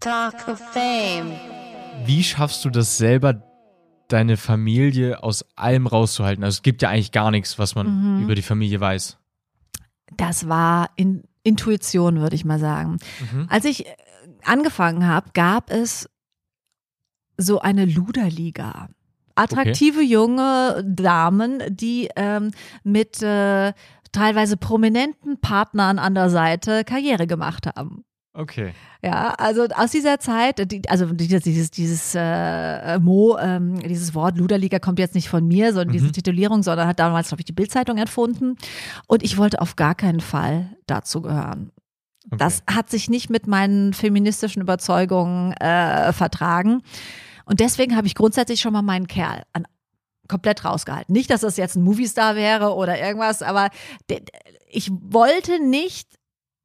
Talk of Fame. Wie schaffst du das selber, deine Familie aus allem rauszuhalten? Also es gibt ja eigentlich gar nichts, was man Mhm. über die Familie weiß. Das war in Intuition, würde ich mal sagen. Als ich äh, angefangen habe, gab es so eine Luderliga. Attraktive junge Damen, die ähm, mit äh, teilweise prominenten Partnern an der Seite Karriere gemacht haben. Okay. Ja, also aus dieser Zeit, die, also dieses, dieses, äh, Mo, ähm, dieses Wort Luderliga kommt jetzt nicht von mir, sondern diese Titulierung, sondern hat damals, glaube ich, die Bildzeitung erfunden. Und ich wollte auf gar keinen Fall dazu gehören. okay. Das hat sich nicht mit meinen feministischen Überzeugungen äh, vertragen. Und deswegen habe ich grundsätzlich schon mal meinen Kerl an, komplett rausgehalten. Nicht, dass das jetzt ein Moviestar wäre oder irgendwas, aber ich wollte nicht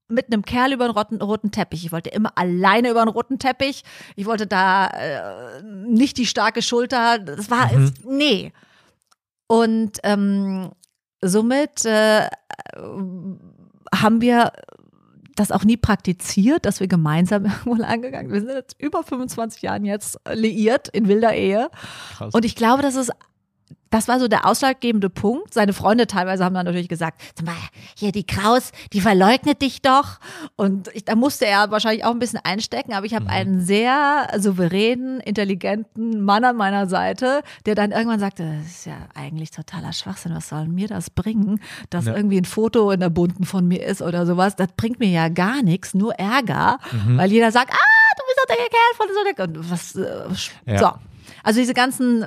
mit einem Kerl über einen roten, roten Teppich. Ich wollte immer alleine über einen roten Teppich. Ich wollte da äh, nicht die starke Schulter. Das war, Mhm. es, nee. Und ähm, somit äh, haben wir das auch nie praktiziert, dass wir gemeinsam irgendwo lang gegangen Wir sind jetzt über 25 Jahren jetzt liiert in wilder Ehe. Krass. Und ich glaube, das ist, das war so der ausschlaggebende Punkt. Seine Freunde teilweise haben dann natürlich gesagt, sag mal, hier die Kraus, die verleugnet dich doch. Und ich, da musste er wahrscheinlich auch ein bisschen einstecken, aber ich habe einen sehr souveränen, intelligenten Mann an meiner Seite, der dann irgendwann sagte, das ist ja eigentlich totaler Schwachsinn, was soll mir das bringen, dass Ja. irgendwie ein Foto in der bunten von mir ist oder sowas. Das bringt mir ja gar nichts, nur Ärger, weil jeder sagt, ah, du bist doch der Kerl von so der und was äh, Ja. so. Also diese ganzen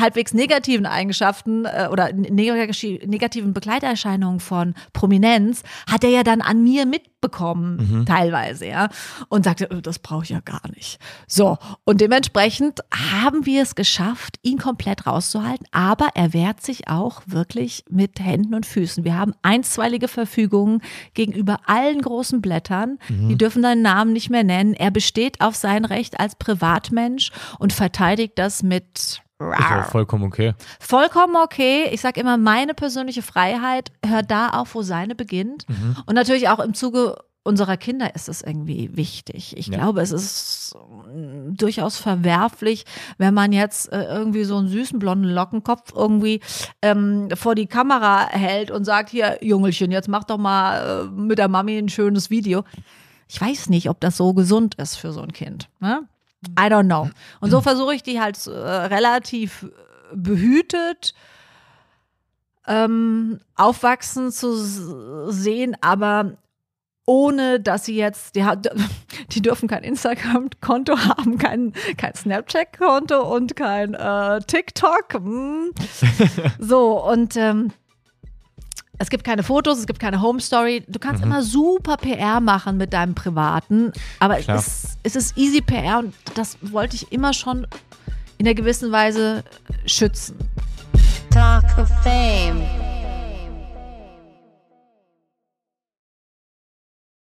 halbwegs negativen Eigenschaften äh, oder neg- negativen Begleiterscheinungen von Prominenz hat er ja dann an mir mitbekommen, teilweise, ja. Und sagte, äh, das brauche ich ja gar nicht. So, und dementsprechend haben wir es geschafft, ihn komplett rauszuhalten, aber er wehrt sich auch wirklich mit Händen und Füßen. Wir haben einstweilige Verfügungen gegenüber allen großen Blättern. Die dürfen seinen Namen nicht mehr nennen. Er besteht auf sein Recht als Privatmensch und verteidigt das mit vollkommen okay. vollkommen okay. Ich sage immer, meine persönliche Freiheit hört da auf, wo seine beginnt. Und natürlich auch im Zuge unserer Kinder ist es irgendwie wichtig. Ich Ja. glaube, es ist durchaus verwerflich, wenn man jetzt äh, irgendwie so einen süßen blonden Lockenkopf irgendwie ähm, vor die Kamera hält und sagt, hier, Jungelchen, jetzt mach doch mal äh, mit der Mami ein schönes Video. Ich weiß nicht, ob das so gesund ist für so ein Kind. Ne? I don't know. Und so versuche ich die halt äh, relativ behütet ähm, aufwachsen zu sehen, aber ohne dass sie jetzt, die, die dürfen kein Instagram-Konto haben, kein, kein Snapchat-Konto und kein äh, TikTok. Hm. So, und ähm, es gibt keine Fotos, es gibt keine Home Story. Du kannst immer super PR machen mit deinem Privaten, aber es Klar. ist, es ist easy PR und das wollte ich immer schon in einer gewissen Weise schützen. Talk of Fame.